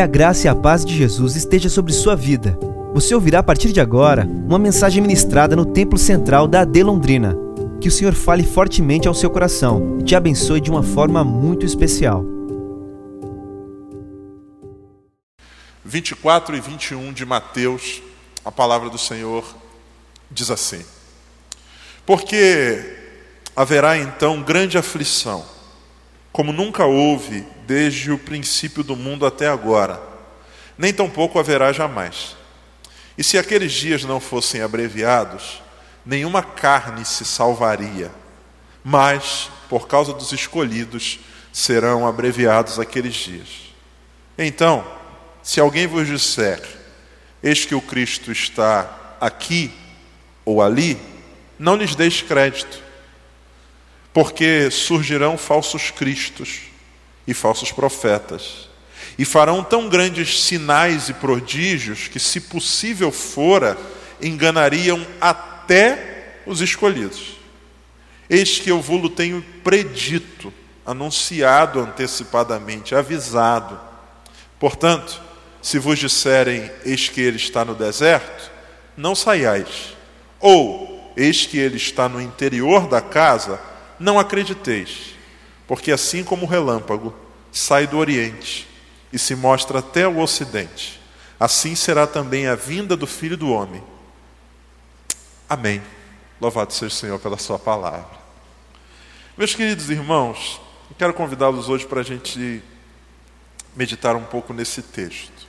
Que a graça e a paz de Jesus esteja sobre sua vida. Você ouvirá a partir de agora uma mensagem ministrada no Templo Central da AD Londrina. Que o Senhor fale fortemente ao seu coração e te abençoe de uma forma muito especial. 24 e 21 de Mateus, a palavra do Senhor diz assim: Porque haverá então grande aflição, como nunca houve desde o princípio do mundo até agora, nem tampouco haverá jamais. E se aqueles dias não fossem abreviados, nenhuma carne se salvaria, mas, por causa dos escolhidos, serão abreviados aqueles dias. Então, se alguém vos disser, eis que o Cristo está aqui ou ali, não lhes deis crédito, porque surgirão falsos cristos e falsos profetas, e farão tão grandes sinais e prodígios que, se possível fora, enganariam até os escolhidos. Eis que eu vou tenho predito, anunciado antecipadamente, avisado. Portanto, se vos disserem, eis que ele está no deserto, não saiais. Ou, eis que ele está no interior da casa, não acrediteis. Porque assim como o relâmpago sai do oriente e se mostra até o ocidente, assim será também a vinda do Filho do Homem. Amém. Louvado seja o Senhor pela Sua palavra. Meus queridos irmãos, quero convidá-los hoje para a gente meditar um pouco nesse texto.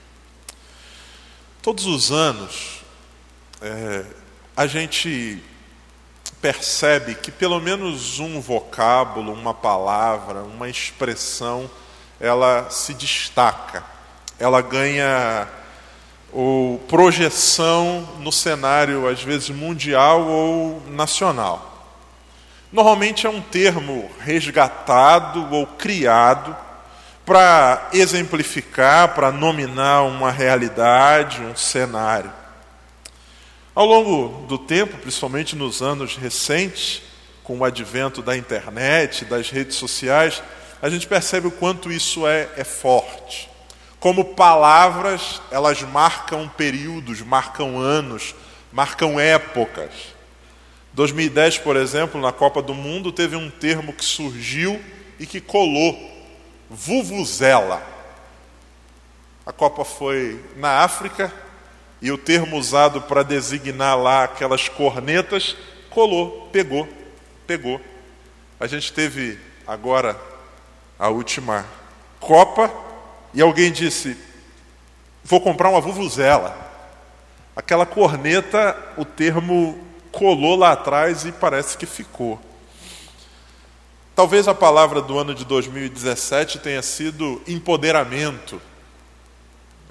Todos os anos, é, a gente percebe que pelo menos um vocábulo, uma palavra, uma expressão, ela se destaca, ela ganha ou projeção no cenário, às vezes mundial ou nacional. Normalmente é um termo resgatado ou criado para exemplificar, para nominar uma realidade, um cenário. Ao longo do tempo, principalmente nos anos recentes, com o advento da internet, das redes sociais, a gente percebe o quanto isso é, é forte. Como palavras, elas marcam períodos, marcam anos, marcam épocas. 2010, por exemplo, na Copa do Mundo, teve um termo que surgiu e que colou Vuvuzela. A Copa foi na África e o termo usado para designar lá aquelas cornetas colou, pegou, pegou. A gente teve agora a última Copa e alguém disse: Vou comprar uma Vuvuzela. Aquela corneta, o termo colou lá atrás e parece que ficou. Talvez a palavra do ano de 2017 tenha sido empoderamento.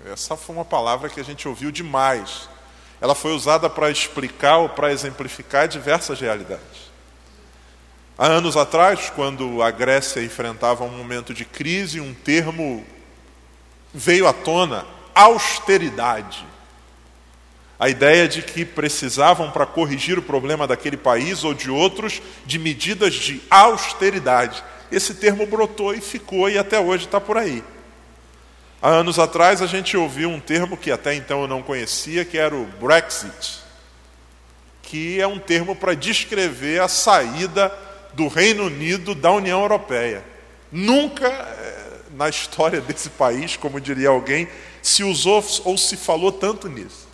Essa foi uma palavra que a gente ouviu demais. Ela foi usada para explicar ou para exemplificar diversas realidades. Há anos atrás, quando a Grécia enfrentava um momento de crise, um termo veio à tona: austeridade a ideia de que precisavam, para corrigir o problema daquele país ou de outros, de medidas de austeridade. Esse termo brotou e ficou, e até hoje está por aí. Há anos atrás a gente ouviu um termo que até então eu não conhecia, que era o Brexit, que é um termo para descrever a saída do Reino Unido da União Europeia. Nunca eh, na história desse país, como diria alguém, se usou ou se falou tanto nisso.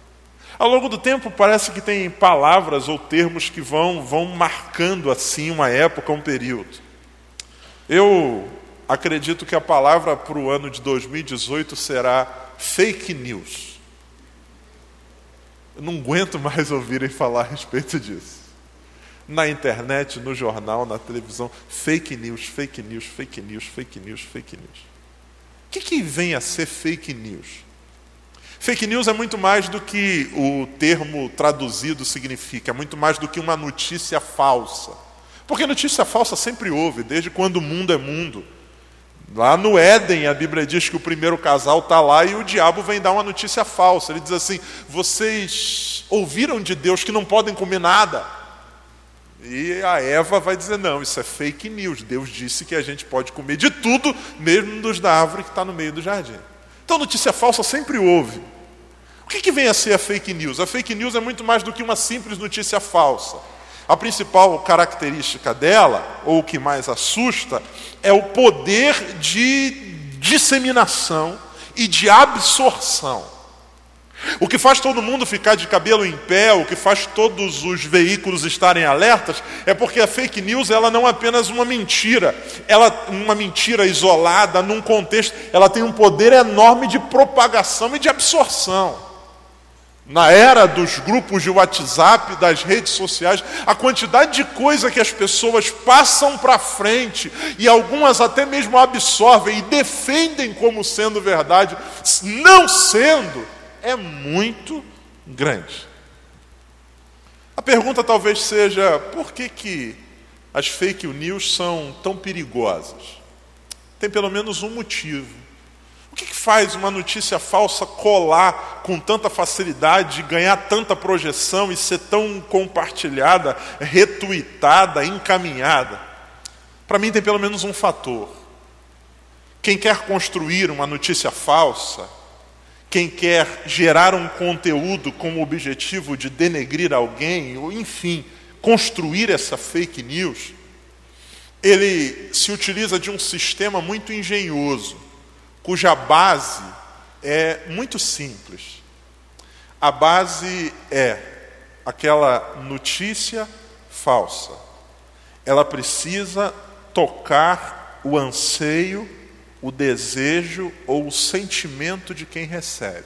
Ao longo do tempo, parece que tem palavras ou termos que vão, vão marcando assim uma época, um período. Eu acredito que a palavra para o ano de 2018 será fake news. Eu não aguento mais ouvirem falar a respeito disso. Na internet, no jornal, na televisão, fake news, fake news, fake news, fake news, fake news. O que, que vem a ser fake news? Fake news é muito mais do que o termo traduzido significa, é muito mais do que uma notícia falsa. Porque notícia falsa sempre houve, desde quando o mundo é mundo. Lá no Éden, a Bíblia diz que o primeiro casal está lá e o diabo vem dar uma notícia falsa. Ele diz assim: Vocês ouviram de Deus que não podem comer nada? E a Eva vai dizer: Não, isso é fake news. Deus disse que a gente pode comer de tudo, mesmo dos da árvore que está no meio do jardim. Então, notícia falsa sempre houve. O que, que vem a ser a fake news? A fake news é muito mais do que uma simples notícia falsa. A principal característica dela, ou o que mais assusta, é o poder de disseminação e de absorção. O que faz todo mundo ficar de cabelo em pé, o que faz todos os veículos estarem alertas, é porque a fake news ela não é apenas uma mentira, ela uma mentira isolada num contexto, ela tem um poder enorme de propagação e de absorção. Na era dos grupos de WhatsApp, das redes sociais, a quantidade de coisa que as pessoas passam para frente e algumas até mesmo absorvem e defendem como sendo verdade, não sendo, é muito grande. A pergunta talvez seja: por que, que as fake news são tão perigosas? Tem pelo menos um motivo. Que, que faz uma notícia falsa colar com tanta facilidade, ganhar tanta projeção e ser tão compartilhada, retuitada, encaminhada? Para mim, tem pelo menos um fator. Quem quer construir uma notícia falsa quem quer gerar um conteúdo com o objetivo de denegrir alguém, ou enfim, construir essa fake news, ele se utiliza de um sistema muito engenhoso, cuja base é muito simples. A base é aquela notícia falsa. Ela precisa tocar o anseio o desejo ou o sentimento de quem recebe.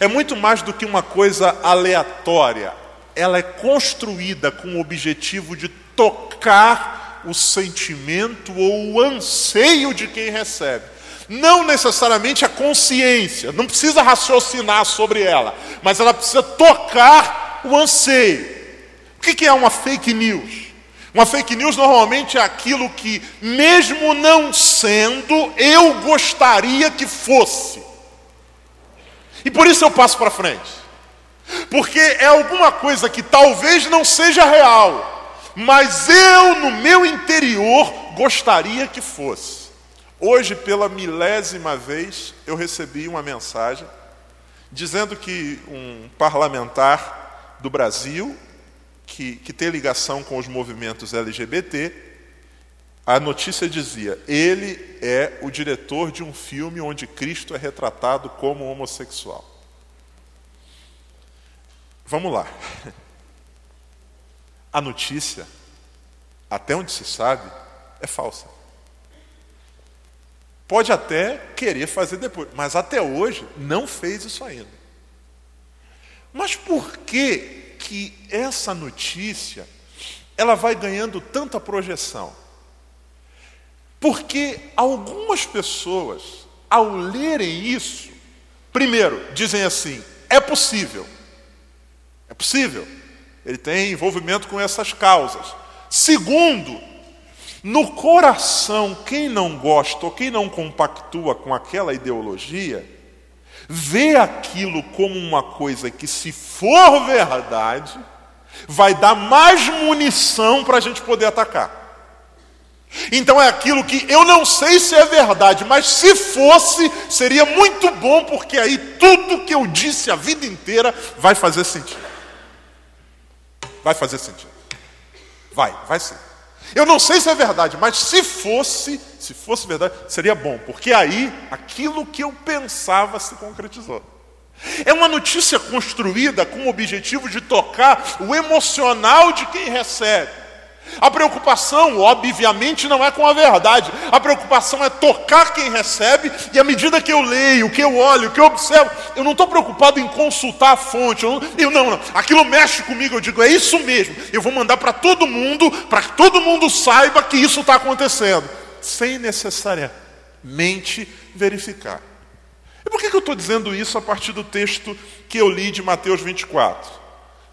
É muito mais do que uma coisa aleatória, ela é construída com o objetivo de tocar o sentimento ou o anseio de quem recebe. Não necessariamente a consciência, não precisa raciocinar sobre ela, mas ela precisa tocar o anseio. O que é uma fake news? Uma fake news normalmente é aquilo que, mesmo não sendo, eu gostaria que fosse. E por isso eu passo para frente. Porque é alguma coisa que talvez não seja real, mas eu, no meu interior, gostaria que fosse. Hoje, pela milésima vez, eu recebi uma mensagem dizendo que um parlamentar do Brasil que, que tem ligação com os movimentos LGBT, a notícia dizia: ele é o diretor de um filme onde Cristo é retratado como homossexual. Vamos lá. A notícia, até onde se sabe, é falsa. Pode até querer fazer depois, mas até hoje não fez isso ainda. Mas por que que essa notícia ela vai ganhando tanta projeção? Porque algumas pessoas, ao lerem isso, primeiro, dizem assim: é possível. É possível. Ele tem envolvimento com essas causas. Segundo, no coração, quem não gosta ou quem não compactua com aquela ideologia, vê aquilo como uma coisa que, se for verdade, vai dar mais munição para a gente poder atacar. Então é aquilo que eu não sei se é verdade, mas se fosse, seria muito bom, porque aí tudo que eu disse a vida inteira vai fazer sentido. Vai fazer sentido. Vai, vai sim. Eu não sei se é verdade, mas se fosse, se fosse verdade, seria bom, porque aí aquilo que eu pensava se concretizou. É uma notícia construída com o objetivo de tocar o emocional de quem recebe. A preocupação, obviamente, não é com a verdade. A preocupação é tocar quem recebe, e à medida que eu leio, que eu olho, que eu observo, eu não estou preocupado em consultar a fonte. Eu não, eu não, não, Aquilo mexe comigo, eu digo, é isso mesmo. Eu vou mandar para todo mundo, para que todo mundo saiba que isso está acontecendo, sem necessariamente verificar. E por que, que eu estou dizendo isso a partir do texto que eu li de Mateus 24?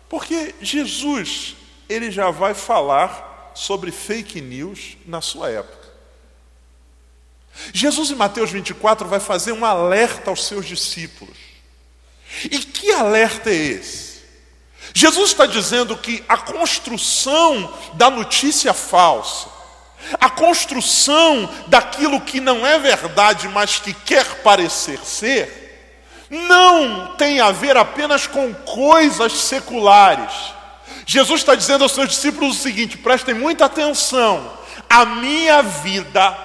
Porque Jesus, ele já vai falar sobre fake news na sua época. Jesus em Mateus 24 vai fazer um alerta aos seus discípulos. E que alerta é esse? Jesus está dizendo que a construção da notícia falsa, A construção daquilo que não é verdade, mas que quer parecer ser, não tem a ver apenas com coisas seculares. Jesus está dizendo aos seus discípulos o seguinte: prestem muita atenção, a minha vida,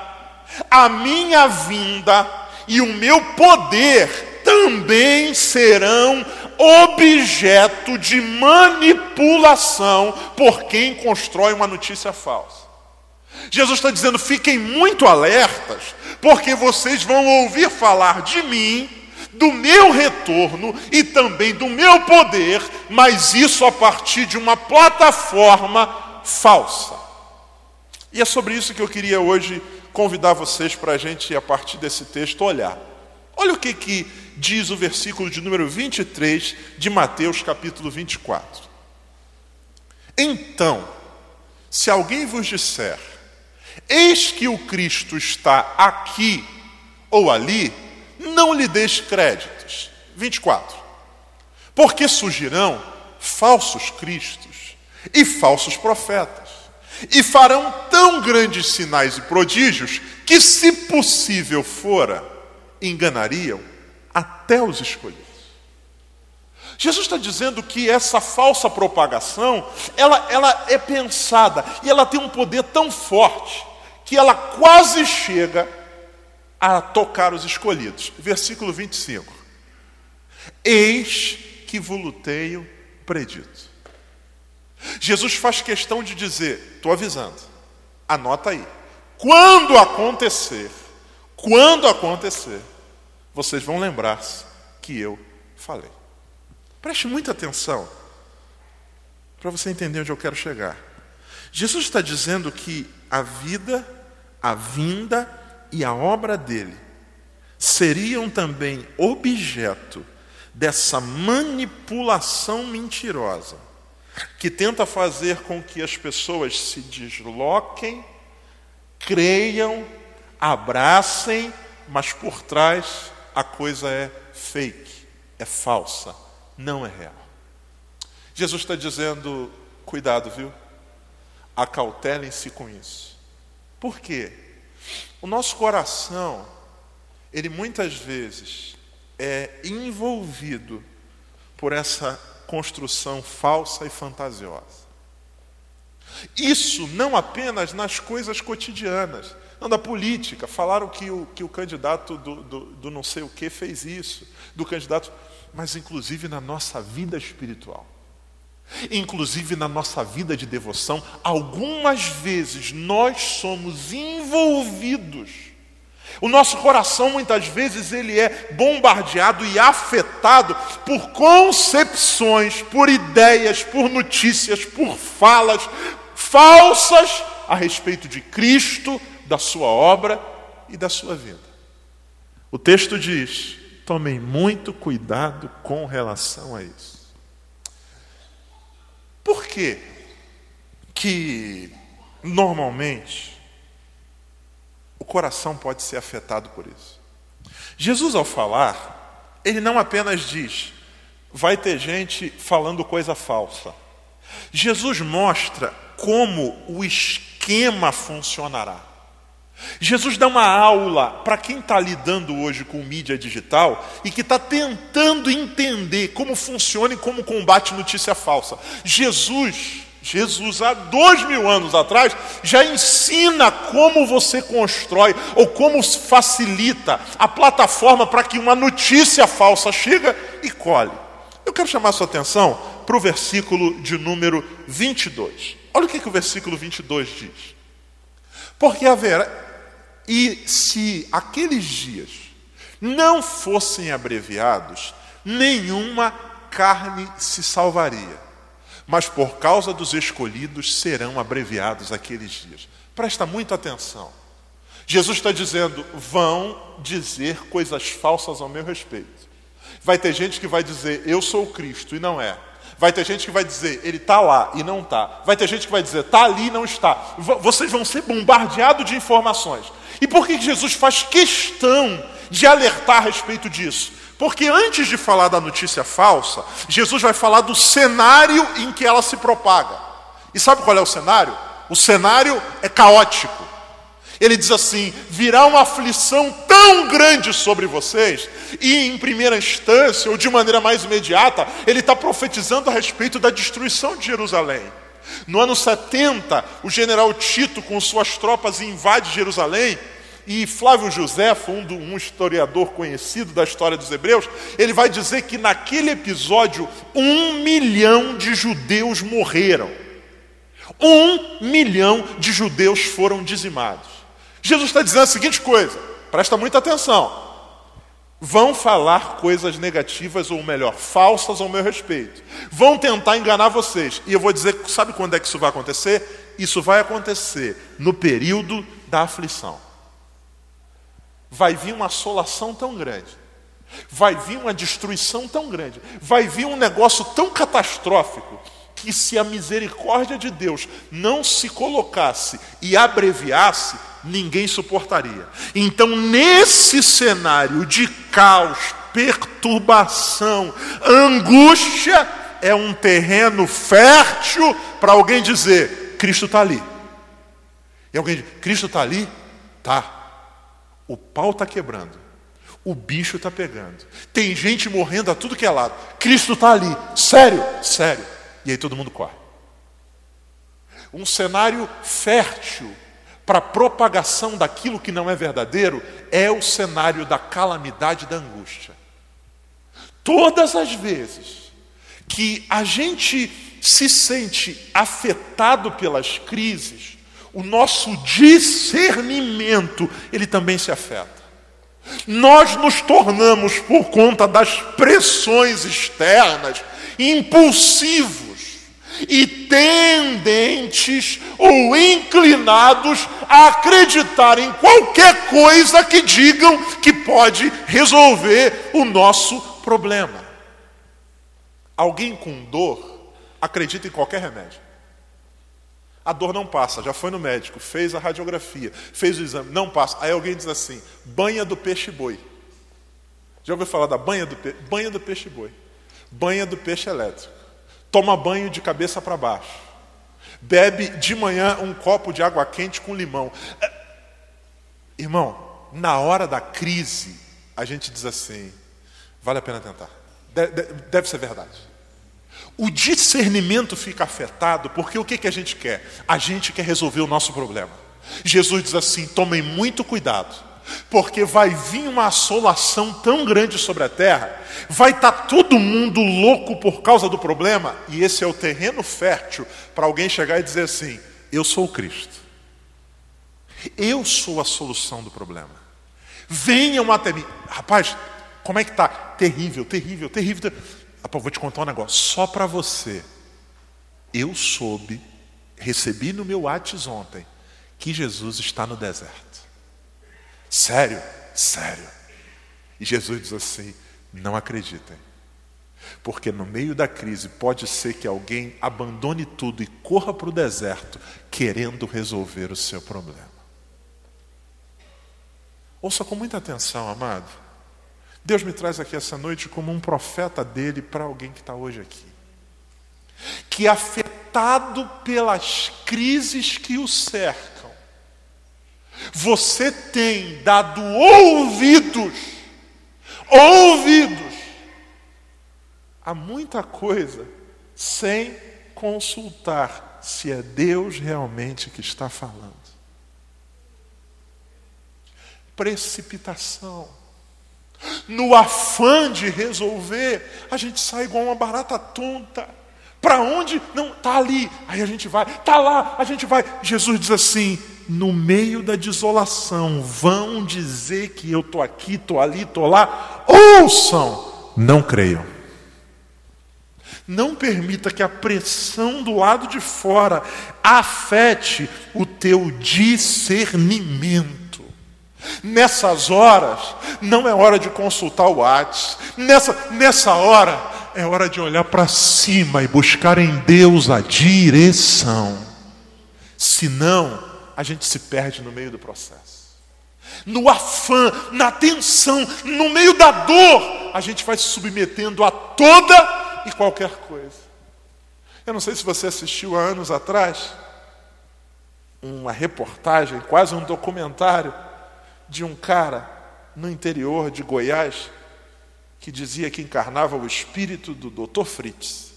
a minha vinda e o meu poder também serão objeto de manipulação por quem constrói uma notícia falsa. Jesus está dizendo: fiquem muito alertas, porque vocês vão ouvir falar de mim, do meu retorno e também do meu poder, mas isso a partir de uma plataforma falsa. E é sobre isso que eu queria hoje convidar vocês para a gente, a partir desse texto, olhar. Olha o que, que diz o versículo de número 23 de Mateus, capítulo 24. Então, se alguém vos disser, eis que o Cristo está aqui ou ali, não lhe deis créditos. 24. Porque surgirão falsos cristos e falsos profetas, e farão tão grandes sinais e prodígios que, se possível fora, enganariam até os escolhidos. Jesus está dizendo que essa falsa propagação, ela, ela é pensada e ela tem um poder tão forte que ela quase chega a tocar os escolhidos. Versículo 25. Eis que vos tenho predito. Jesus faz questão de dizer, estou avisando, anota aí. Quando acontecer, quando acontecer, vocês vão lembrar-se que eu falei. Preste muita atenção para você entender onde eu quero chegar. Jesus está dizendo que a vida, a vinda e a obra dele seriam também objeto dessa manipulação mentirosa que tenta fazer com que as pessoas se desloquem, creiam, abracem, mas por trás a coisa é fake, é falsa, não é real. Jesus está dizendo: cuidado, viu? Acautelem-se com isso. Por quê? O nosso coração, ele muitas vezes é envolvido por essa construção falsa e fantasiosa. Isso não apenas nas coisas cotidianas, não, da política. Falaram que o, que o candidato do, do, do não sei o que fez isso, do candidato, mas inclusive na nossa vida espiritual. Inclusive na nossa vida de devoção, algumas vezes nós somos envolvidos. O nosso coração muitas vezes ele é bombardeado e afetado por concepções, por ideias, por notícias, por falas falsas a respeito de Cristo, da sua obra e da sua vida. O texto diz: tomem muito cuidado com relação a isso. Que que normalmente o coração pode ser afetado por isso? Jesus, ao falar, ele não apenas diz, vai ter gente falando coisa falsa. Jesus mostra como o esquema funcionará. Jesus dá uma aula para quem está lidando hoje com mídia digital e que está tentando entender como funciona e como combate notícia falsa. Jesus, Jesus há dois mil anos atrás, já ensina como você constrói ou como facilita a plataforma para que uma notícia falsa chega e colhe. Eu quero chamar a sua atenção para o versículo de número 22. Olha o que, que o versículo 22 diz. Porque haverá, e se aqueles dias não fossem abreviados, nenhuma carne se salvaria. Mas por causa dos escolhidos serão abreviados aqueles dias. Presta muita atenção. Jesus está dizendo: vão dizer coisas falsas ao meu respeito. Vai ter gente que vai dizer, eu sou o Cristo, e não é. Vai ter gente que vai dizer, ele está lá e não está. Vai ter gente que vai dizer, está ali e não está. Vocês vão ser bombardeados de informações. E por que Jesus faz questão de alertar a respeito disso? Porque antes de falar da notícia falsa, Jesus vai falar do cenário em que ela se propaga. E sabe qual é o cenário? O cenário é caótico. Ele diz assim: virá uma aflição tão grande sobre vocês, e em primeira instância, ou de maneira mais imediata, ele está profetizando a respeito da destruição de Jerusalém. No ano 70, o general Tito, com suas tropas, invade Jerusalém, e Flávio José, um, um historiador conhecido da história dos hebreus, ele vai dizer que naquele episódio, um milhão de judeus morreram. Um milhão de judeus foram dizimados. Jesus está dizendo a seguinte coisa, presta muita atenção. Vão falar coisas negativas, ou melhor, falsas ao meu respeito. Vão tentar enganar vocês. E eu vou dizer, sabe quando é que isso vai acontecer? Isso vai acontecer no período da aflição. Vai vir uma assolação tão grande, vai vir uma destruição tão grande, vai vir um negócio tão catastrófico que se a misericórdia de Deus não se colocasse e abreviasse, ninguém suportaria. Então, nesse cenário de caos, perturbação, angústia, é um terreno fértil para alguém dizer: Cristo está ali. E alguém diz: Cristo está ali? Tá. O pau está quebrando. O bicho está pegando. Tem gente morrendo a tudo que é lado. Cristo está ali. Sério? Sério. E aí todo mundo corre. Um cenário fértil para a propagação daquilo que não é verdadeiro é o cenário da calamidade da angústia. Todas as vezes que a gente se sente afetado pelas crises, o nosso discernimento, ele também se afeta. Nós nos tornamos, por conta das pressões externas, impulsivos e tendentes ou inclinados a acreditar em qualquer coisa que digam que pode resolver o nosso problema. Alguém com dor acredita em qualquer remédio. A dor não passa, já foi no médico, fez a radiografia, fez o exame, não passa. Aí alguém diz assim: banha do peixe boi. Já ouviu falar da banha do, pe... banha do peixe boi? Banha do peixe elétrico toma banho de cabeça para baixo, bebe de manhã um copo de água quente com limão. É, irmão, na hora da crise, a gente diz assim: vale a pena tentar. Deve ser verdade. O discernimento fica afetado porque o que, que a gente quer? A gente quer resolver o nosso problema. Jesus diz assim: tomem muito cuidado porque vai vir uma assolação tão grande sobre a terra, vai estar tá todo mundo louco por causa do problema, e esse é o terreno fértil para alguém chegar e dizer assim: Eu sou o Cristo, eu sou a solução do problema. Venham até mim, rapaz. Como é que tá? Terrível, terrível, terrível. Rapaz, vou te contar um negócio. Só para você, eu soube, recebi no meu WhatsApp ontem, que Jesus está no deserto. Sério, sério. E Jesus diz assim: não acreditem. Porque no meio da crise pode ser que alguém abandone tudo e corra para o deserto querendo resolver o seu problema. Ouça com muita atenção, amado. Deus me traz aqui essa noite como um profeta dele para alguém que está hoje aqui. Que afetado pelas crises que o cercam, você tem dado ouvidos, ouvidos, a muita coisa, sem consultar se é Deus realmente que está falando. Precipitação. No afã de resolver, a gente sai igual uma barata tonta. Para onde? Não, está ali. Aí a gente vai. Está lá, a gente vai. Jesus diz assim: no meio da desolação, vão dizer que eu estou aqui, estou ali, estou lá, ouçam, não creiam. Não permita que a pressão do lado de fora afete o teu discernimento. Nessas horas, não é hora de consultar o WhatsApp. Nessa, nessa hora, é hora de olhar para cima e buscar em Deus a direção. Senão, a gente se perde no meio do processo. No afã, na tensão, no meio da dor, a gente vai se submetendo a toda e qualquer coisa. Eu não sei se você assistiu há anos atrás uma reportagem, quase um documentário, de um cara no interior de Goiás que dizia que encarnava o espírito do Dr. Fritz.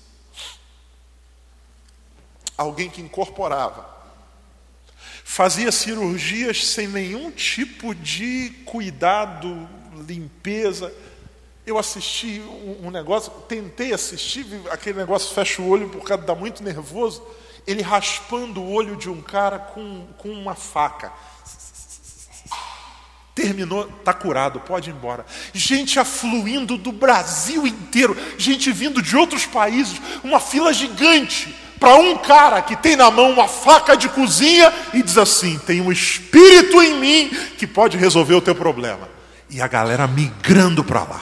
Alguém que incorporava. Fazia cirurgias sem nenhum tipo de cuidado, limpeza. Eu assisti um, negócio, tentei assistir, aquele negócio fecha o olho por causa dar muito nervoso. Ele raspando o olho de um cara com, com uma faca. Terminou, está curado, pode ir embora. Gente afluindo do Brasil inteiro, gente vindo de outros países, uma fila gigante para um cara que tem na mão uma faca de cozinha e diz assim: tem um espírito em mim que pode resolver o teu problema. E a galera migrando para lá.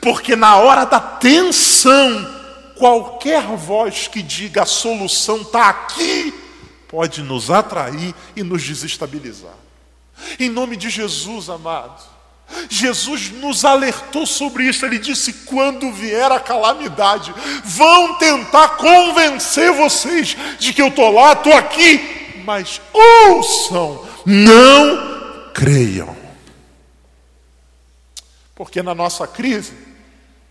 Porque na hora da tensão, qualquer voz que diga a solução está aqui, pode nos atrair e nos desestabilizar. Em nome de Jesus, amado. Jesus nos alertou sobre isso. Ele disse: quando vier a calamidade, vão tentar convencer vocês de que eu estou lá, estou aqui, mas ouçam, não creiam. Porque na nossa crise,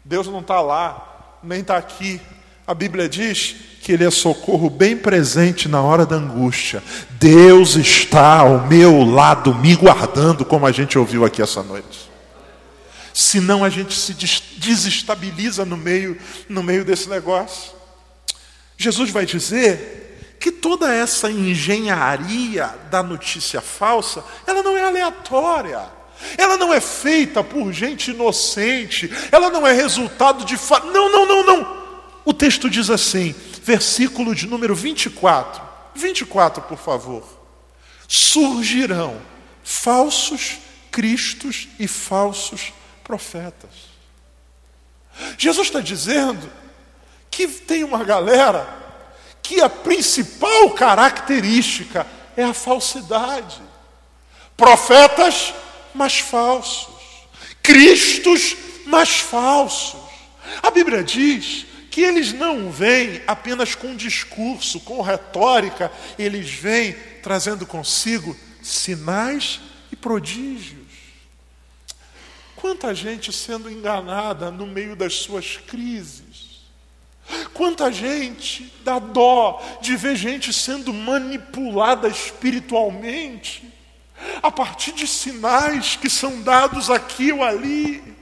Deus não está lá, nem está aqui. A Bíblia diz que Ele é socorro bem presente na hora da angústia. Deus está ao meu lado, me guardando, como a gente ouviu aqui essa noite. Senão a gente se desestabiliza no meio, no meio desse negócio. Jesus vai dizer que toda essa engenharia da notícia falsa, ela não é aleatória. Ela não é feita por gente inocente, ela não é resultado de. Fa... Não, não, não, não. O texto diz assim: versículo de número 24. 24, por favor. Surgirão falsos cristos e falsos profetas. Jesus está dizendo que tem uma galera que a principal característica é a falsidade. Profetas, mas falsos. Cristos, mas falsos. A Bíblia diz que eles não vêm apenas com discurso, com retórica, eles vêm trazendo consigo sinais e prodígios. Quanta gente sendo enganada no meio das suas crises. Quanta gente dá dó de ver gente sendo manipulada espiritualmente a partir de sinais que são dados aqui ou ali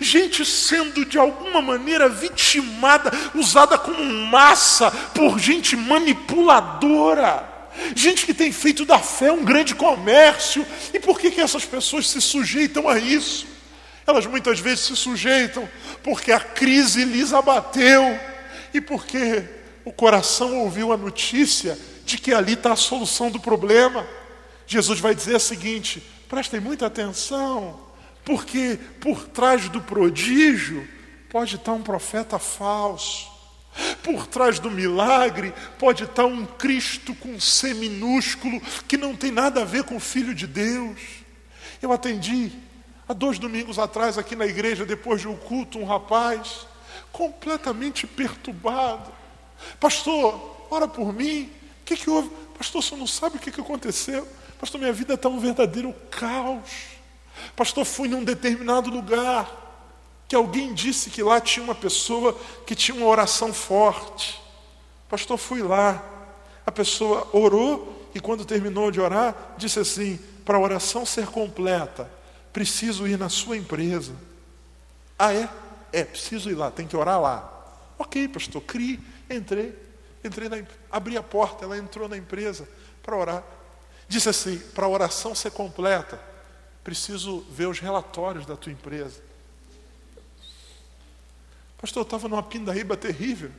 gente sendo de alguma maneira vitimada, usada como massa por gente manipuladora. Gente que tem feito da fé um grande comércio. E por que, que essas pessoas se sujeitam a isso? Elas muitas vezes se sujeitam porque a crise lhes abateu e porque o coração ouviu a notícia de que ali está a solução do problema. Jesus vai dizer o seguinte: prestem muita atenção. Porque por trás do prodígio pode estar um profeta falso. Por trás do milagre pode estar um Cristo com C minúsculo que não tem nada a ver com o Filho de Deus. Eu atendi há dois domingos atrás aqui na igreja, depois de um culto, um rapaz completamente perturbado. Pastor, ora por mim. O que, que houve? Pastor, você não sabe o que, que aconteceu? Pastor, minha vida está um verdadeiro caos. Pastor, fui num determinado lugar que alguém disse que lá tinha uma pessoa que tinha uma oração forte. Pastor, fui lá. A pessoa orou e quando terminou de orar, disse assim: para a oração ser completa, preciso ir na sua empresa. Ah, é? É, preciso ir lá, tem que orar lá. Ok, pastor, crie, entrei, entrei na, abri a porta, ela entrou na empresa para orar. Disse assim: para a oração ser completa, Preciso ver os relatórios da tua empresa. Pastor, eu estava numa pindaíba terrível.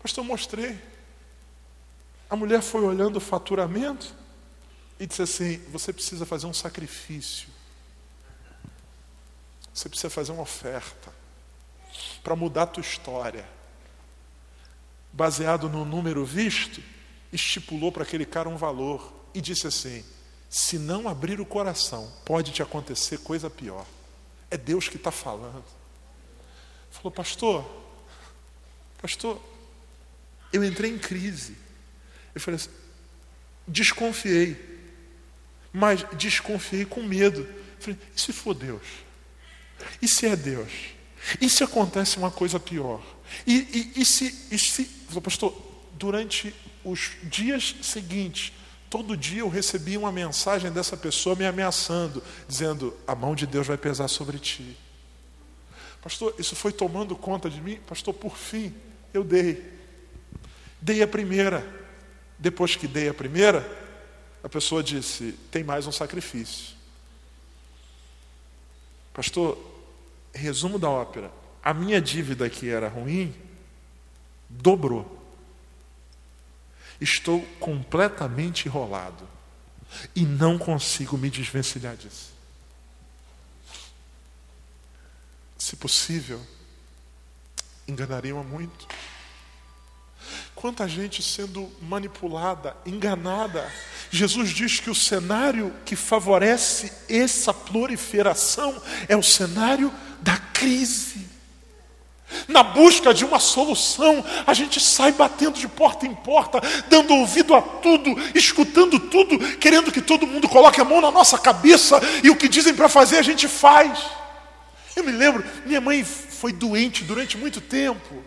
Pastor, mostrei. A mulher foi olhando o faturamento e disse assim: Você precisa fazer um sacrifício. Você precisa fazer uma oferta para mudar a tua história. Baseado no número visto, estipulou para aquele cara um valor e disse assim: se não abrir o coração, pode te acontecer coisa pior. É Deus que está falando. Falou, pastor, pastor, eu entrei em crise. Eu falei assim, desconfiei. Mas desconfiei com medo. Falei, e se for Deus? E se é Deus? E se acontece uma coisa pior? E, e, e se, e se, pastor, durante os dias seguintes, todo dia eu recebia uma mensagem dessa pessoa me ameaçando, dizendo: a mão de Deus vai pesar sobre ti. Pastor, isso foi tomando conta de mim? Pastor, por fim, eu dei. Dei a primeira. Depois que dei a primeira, a pessoa disse: tem mais um sacrifício. Pastor, resumo da ópera: a minha dívida que era ruim dobrou. Estou completamente enrolado e não consigo me desvencilhar disso. Se possível, enganariam muito. Quanta gente sendo manipulada, enganada. Jesus diz que o cenário que favorece essa proliferação é o cenário da crise. Na busca de uma solução, a gente sai batendo de porta em porta, dando ouvido a tudo, escutando tudo, querendo que todo mundo coloque a mão na nossa cabeça e o que dizem para fazer a gente faz. Eu me lembro, minha mãe foi doente durante muito tempo.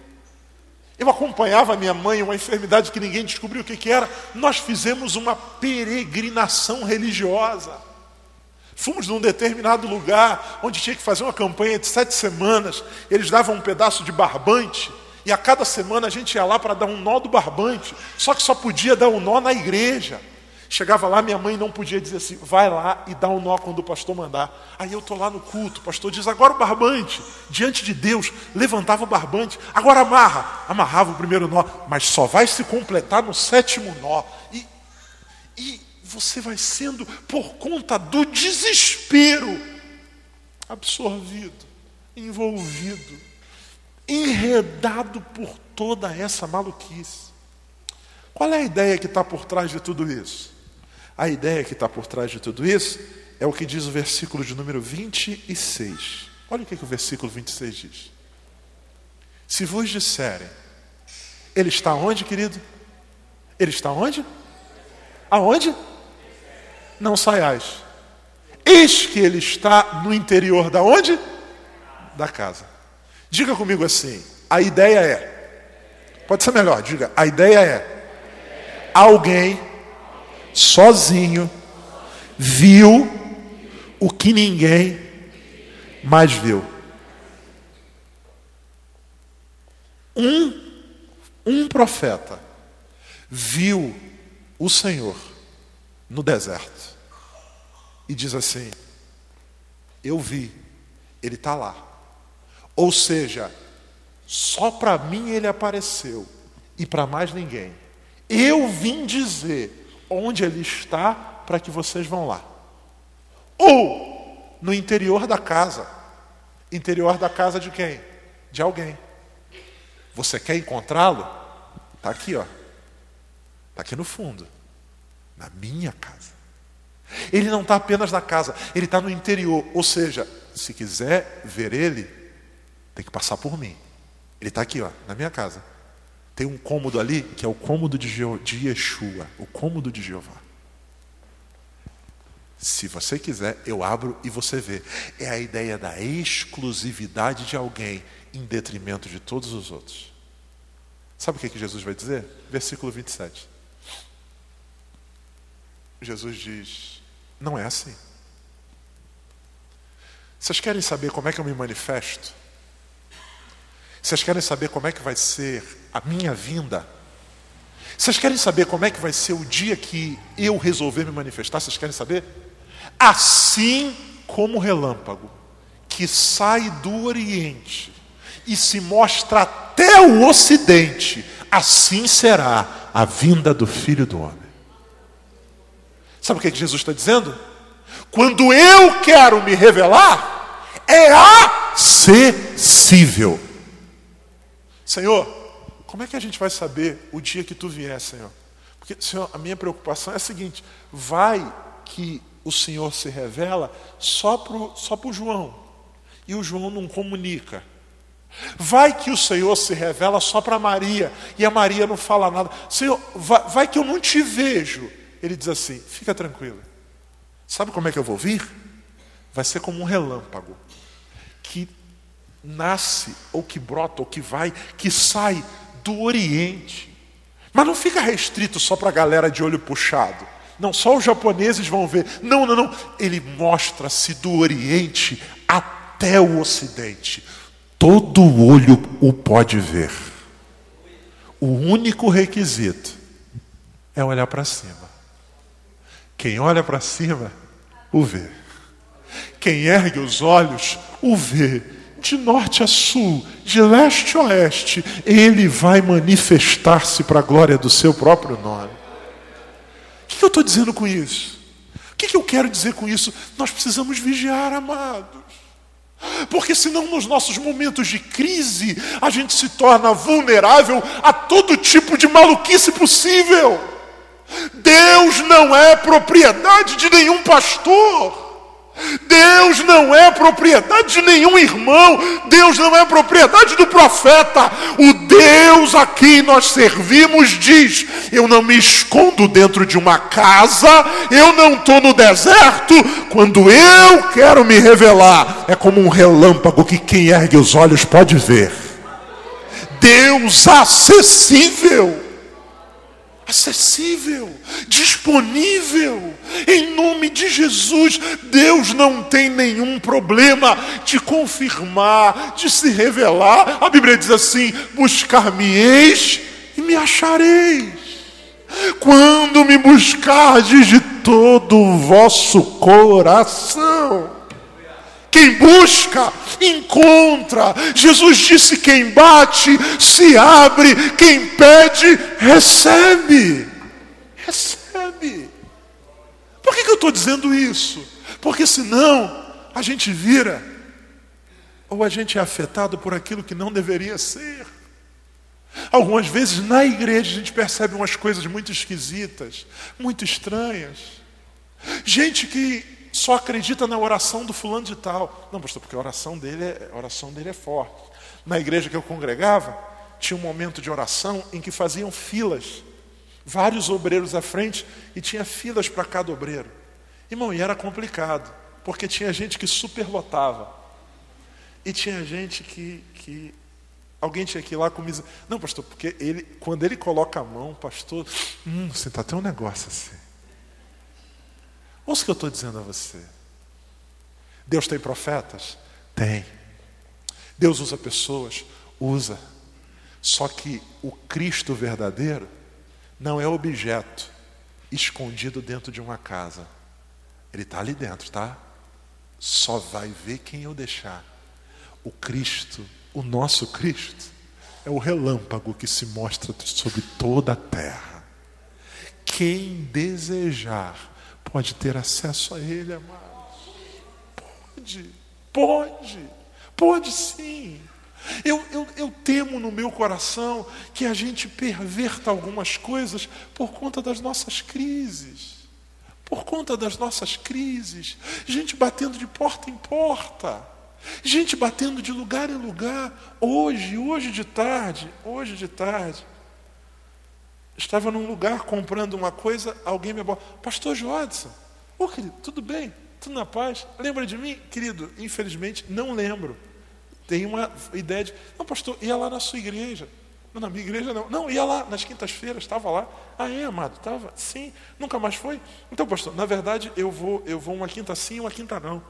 Eu acompanhava minha mãe, uma enfermidade que ninguém descobriu o que, que era. Nós fizemos uma peregrinação religiosa. Fomos num determinado lugar onde tinha que fazer uma campanha de sete semanas. Eles davam um pedaço de barbante e a cada semana a gente ia lá para dar um nó do barbante. Só que só podia dar um nó na igreja. Chegava lá, minha mãe não podia dizer assim, vai lá e dá um nó quando o pastor mandar. Aí eu estou lá no culto, o pastor diz, agora o barbante, diante de Deus, levantava o barbante, agora amarra, amarrava o primeiro nó, mas só vai se completar no sétimo nó. E, e você vai sendo, por conta do desespero, absorvido, envolvido, enredado por toda essa maluquice. Qual é a ideia que está por trás de tudo isso? A ideia que está por trás de tudo isso é o que diz o versículo de número 26. Olha o que, que o versículo 26 diz. Se vos disserem, ele está onde, querido? Ele está onde? Aonde? Não saiais. Eis que ele está no interior da onde? Da casa. Diga comigo assim: a ideia é, pode ser melhor, diga, a ideia é, alguém sozinho, viu o que ninguém mais viu. Um, um profeta viu o Senhor no deserto e diz assim: Eu vi, ele está lá. Ou seja, só para mim ele apareceu e para mais ninguém. Eu vim dizer onde ele está para que vocês vão lá. Ou no interior da casa. Interior da casa de quem? De alguém. Você quer encontrá-lo? Está aqui, ó. Está aqui no fundo. Na minha casa. Ele não está apenas na casa, ele está no interior. Ou seja, se quiser ver ele, tem que passar por mim. Ele está aqui, ó, na minha casa. Tem um cômodo ali que é o cômodo de, de Yeshua, o cômodo de Jeová. Se você quiser, eu abro e você vê. É a ideia da exclusividade de alguém em detrimento de todos os outros. Sabe o que, que Jesus vai dizer? Versículo 27. Jesus diz: Não é assim. Vocês querem saber como é que eu me manifesto? Vocês querem saber como é que vai ser a minha vinda? Vocês querem saber como é que vai ser o dia que eu resolver me manifestar? Vocês querem saber? Assim como o relâmpago que sai do Oriente e se mostra até o Ocidente, assim será a vinda do Filho do Homem. Sabe o que Jesus está dizendo? Quando eu quero me revelar, é acessível. Senhor, como é que a gente vai saber o dia que tu vier, Senhor? Porque, Senhor, a minha preocupação é a seguinte: vai que o Senhor se revela só para só o João, e o João não comunica. Vai que o Senhor se revela só para Maria, e a Maria não fala nada. Senhor, vai, vai que eu não te vejo, ele diz assim: fica tranquilo. Sabe como é que eu vou vir? Vai ser como um relâmpago que nasce, ou que brota, ou que vai, que sai do Oriente. Mas não fica restrito só para a galera de olho puxado. Não, só os japoneses vão ver. Não, não, não. Ele mostra-se do Oriente até o Ocidente. Todo olho o pode ver. O único requisito é olhar para cima. Quem olha para cima, o vê. Quem ergue os olhos, o vê. De norte a sul, de leste a oeste, ele vai manifestar-se para a glória do seu próprio nome. O que eu estou dizendo com isso? O que eu quero dizer com isso? Nós precisamos vigiar, amados. Porque senão nos nossos momentos de crise a gente se torna vulnerável a todo tipo de maluquice possível. Deus não é propriedade de nenhum pastor. Deus não é propriedade de nenhum irmão, Deus não é propriedade do profeta. O Deus a quem nós servimos diz: Eu não me escondo dentro de uma casa, eu não estou no deserto. Quando eu quero me revelar, é como um relâmpago que quem ergue os olhos pode ver. Deus acessível acessível, disponível. Em nome de Jesus, Deus não tem nenhum problema de confirmar, de se revelar. A Bíblia diz assim: buscar-me-eis e me achareis. Quando me buscardes de todo o vosso coração. Quem busca, encontra. Jesus disse: quem bate, se abre. Quem pede, recebe. Recebe. Por que, que eu estou dizendo isso? Porque senão a gente vira, ou a gente é afetado por aquilo que não deveria ser. Algumas vezes na igreja a gente percebe umas coisas muito esquisitas, muito estranhas. Gente que só acredita na oração do fulano de tal. Não, pastor, porque a oração dele é, a oração dele é forte. Na igreja que eu congregava, tinha um momento de oração em que faziam filas. Vários obreiros à frente e tinha filas para cada obreiro. Irmão, e era complicado, porque tinha gente que superlotava. E tinha gente que, que alguém tinha que ir lá com. Não, pastor, porque ele, quando ele coloca a mão, pastor, hum, você está até um negócio assim. Ouça o que eu estou dizendo a você. Deus tem profetas? Tem. Deus usa pessoas? Usa. Só que o Cristo verdadeiro não é objeto escondido dentro de uma casa. Ele está ali dentro, tá? Só vai ver quem eu deixar. O Cristo, o nosso Cristo, é o relâmpago que se mostra sobre toda a terra. Quem desejar pode ter acesso a Ele, amados. Pode, pode, pode sim. Eu, eu, eu temo no meu coração que a gente perverta algumas coisas por conta das nossas crises. Por conta das nossas crises. Gente batendo de porta em porta. Gente batendo de lugar em lugar. Hoje, hoje de tarde, hoje de tarde. Estava num lugar comprando uma coisa, alguém me falou, pastor Jodson, ô querido, tudo bem? Tudo na paz? Lembra de mim? Querido, infelizmente não lembro. Tem uma ideia de, não pastor, ia lá na sua igreja. Não, na minha igreja não. Não, ia lá nas quintas-feiras, estava lá. Ah, é, amado? Estava? Sim. Nunca mais foi? Então, pastor, na verdade eu vou, eu vou uma quinta sim uma quinta não.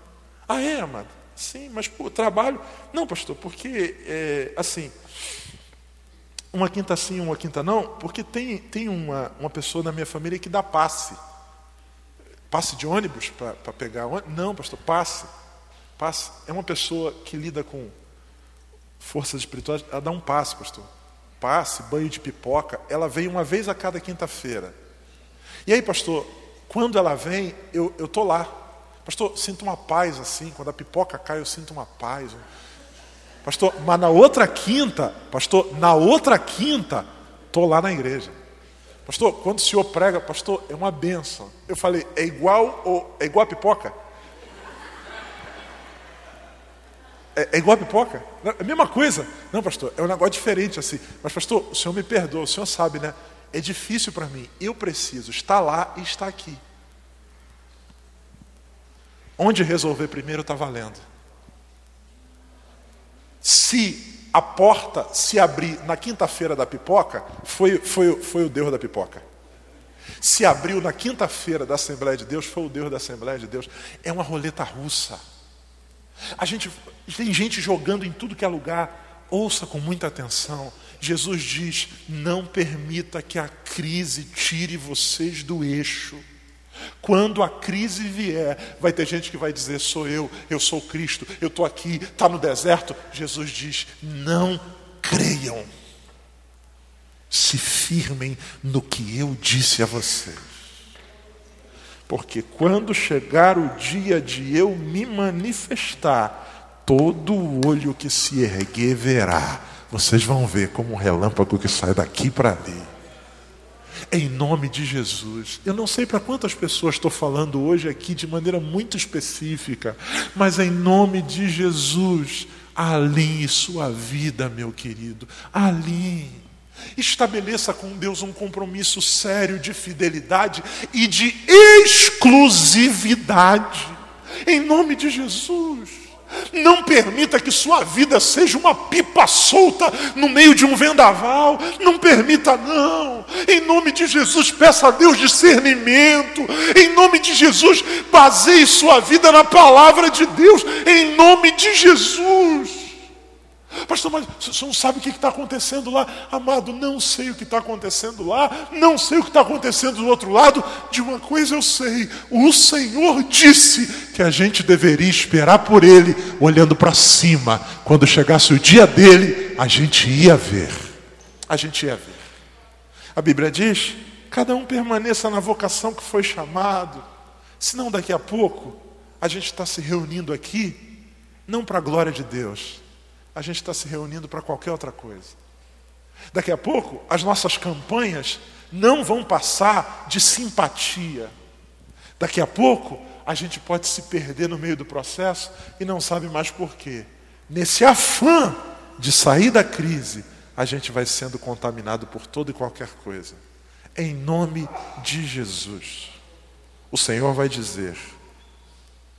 Ah, é, amado? Sim, mas pô, trabalho. Não, pastor, porque, é, assim, uma quinta sim, uma quinta não, porque tem, tem uma, uma pessoa na minha família que dá passe. Passe de ônibus para pegar ônibus? Não, pastor, passe. Passe. É uma pessoa que lida com forças espirituais, ela dá um passe, pastor. Passe, banho de pipoca. Ela vem uma vez a cada quinta-feira. E aí, pastor, quando ela vem, eu estou lá. Pastor, sinto uma paz assim. Quando a pipoca cai, eu sinto uma paz. Pastor, mas na outra quinta, pastor, na outra quinta, estou lá na igreja. Pastor, quando o senhor prega, pastor, é uma benção. Eu falei, é igual, é igual a pipoca? É, é igual a pipoca? É a mesma coisa? Não, pastor, é um negócio diferente assim. Mas, pastor, o senhor me perdoa, o senhor sabe, né? é difícil para mim. Eu preciso estar lá e estar aqui. Onde resolver primeiro está valendo. Se a porta se abrir na quinta-feira da pipoca, foi, foi, foi o Deus da pipoca. Se abriu na quinta-feira da Assembleia de Deus, foi o Deus da Assembleia de Deus. É uma roleta russa. A gente tem gente jogando em tudo que é lugar. Ouça com muita atenção. Jesus diz: não permita que a crise tire vocês do eixo. Quando a crise vier, vai ter gente que vai dizer: sou eu, eu sou Cristo, eu estou aqui, está no deserto. Jesus diz: não creiam. Se firmem no que eu disse a vocês. Porque quando chegar o dia de eu me manifestar, todo o olho que se erguer verá. Vocês vão ver como um relâmpago que sai daqui para ali em nome de Jesus. Eu não sei para quantas pessoas estou falando hoje aqui de maneira muito específica, mas em nome de Jesus, alinhe sua vida, meu querido, alinhe. Estabeleça com Deus um compromisso sério de fidelidade e de exclusividade, em nome de Jesus. Não permita que sua vida seja uma pipa solta no meio de um vendaval. Não permita, não. Em nome de Jesus, peça a Deus discernimento. Em nome de Jesus, baseie sua vida na palavra de Deus. Em nome de Jesus. Pastor, mas você não sabe o que está acontecendo lá? Amado, não sei o que está acontecendo lá, não sei o que está acontecendo do outro lado. De uma coisa eu sei: o Senhor disse que a gente deveria esperar por Ele, olhando para cima. Quando chegasse o dia dele, a gente ia ver. A gente ia ver. A Bíblia diz: cada um permaneça na vocação que foi chamado, senão daqui a pouco a gente está se reunindo aqui, não para a glória de Deus a gente está se reunindo para qualquer outra coisa. Daqui a pouco, as nossas campanhas não vão passar de simpatia. Daqui a pouco, a gente pode se perder no meio do processo e não sabe mais por quê. Nesse afã de sair da crise, a gente vai sendo contaminado por toda e qualquer coisa. Em nome de Jesus. O Senhor vai dizer: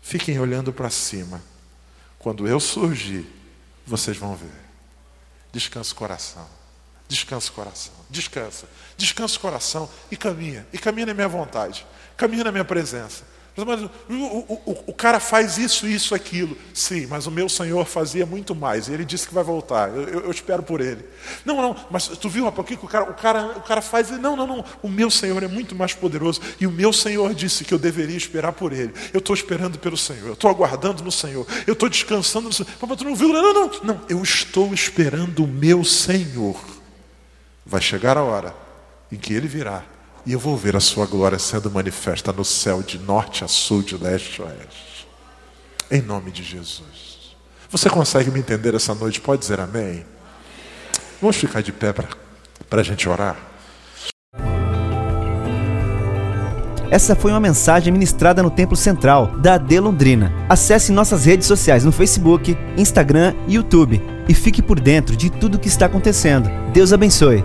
fiquem olhando para cima. Quando eu surgir, vocês vão ver. Descansa o coração. Descansa o coração. Descansa. Descansa o coração e caminha. E caminha na minha vontade. Caminha na minha presença. Mas o, o, o, cara faz isso, isso, aquilo. Sim, mas o meu Senhor fazia muito mais. E ele disse que vai voltar. Eu, eu, eu espero por ele. Não, não, mas tu viu, rapaz, o que o cara, o cara, o cara faz? Não, não, não. O meu Senhor é muito mais poderoso. E o meu Senhor disse que eu deveria esperar por ele. Eu estou esperando pelo Senhor. Eu estou aguardando no Senhor. Eu estou descansando no Senhor. Mas tu não viu? Não, não, não. Eu estou esperando o meu Senhor. Vai chegar a hora em que ele virá e eu vou ver a sua glória sendo manifesta no céu de norte a sul, de leste a oeste. Em nome de Jesus. Você consegue me entender essa noite? Pode dizer amém? Vamos ficar de pé para a gente orar. Essa foi uma mensagem ministrada no Templo Central da AD Londrina. Acesse nossas redes sociais no Facebook, Instagram e YouTube e fique por dentro de tudo o que está acontecendo. Deus abençoe.